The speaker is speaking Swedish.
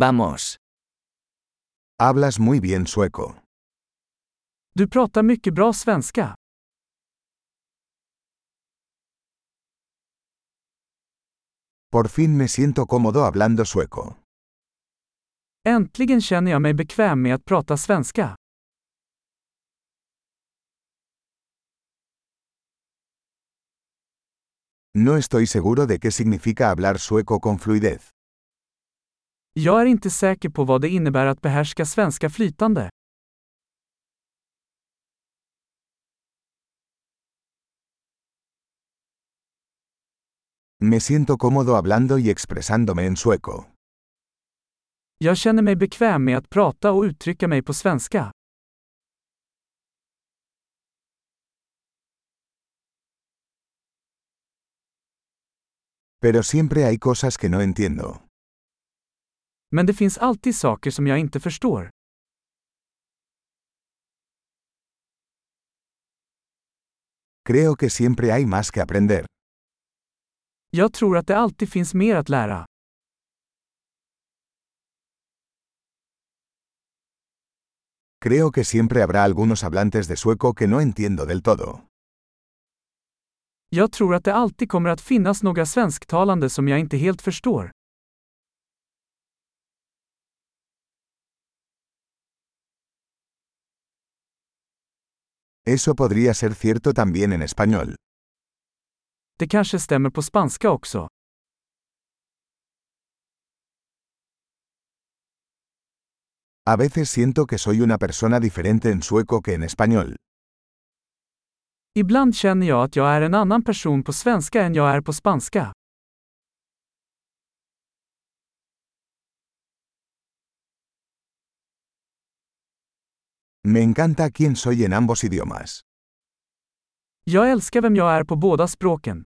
Vamos. Hablas muy bien sueco. Du pratar mycket bra svenska. Por fin me siento cómodo hablando sueco. Äntligen känner jag mig bekväm med att prata svenska. No estoy seguro de qué significa hablar sueco con fluidez. Jag är inte säker på vad det innebär att behärska svenska flytande. Me siento cómodo hablando y expresándome en sueco. Jag känner mig bekväm med att prata och uttrycka mig på svenska. Pero siempre hay cosas que no entiendo. Men det finns alltid saker som jag inte förstår. Creo que siempre hay más que aprender. Jag tror att det alltid finns mer att lära. Creo que siempre habrá algunos hablantes de sueco que no entiendo del todo. Jag tror att det alltid kommer att finnas några svensktalande som jag inte helt förstår. Eso podría ser cierto también en español. Det kanske stämmer på spanska också. A veces siento que soy una persona diferente en sueco que en español. Ibland känner jag att jag är en annan person på svenska än jag är på spanska. Me encanta quién soy en ambos idiomas. Jag älskar vem jag är på båda språken.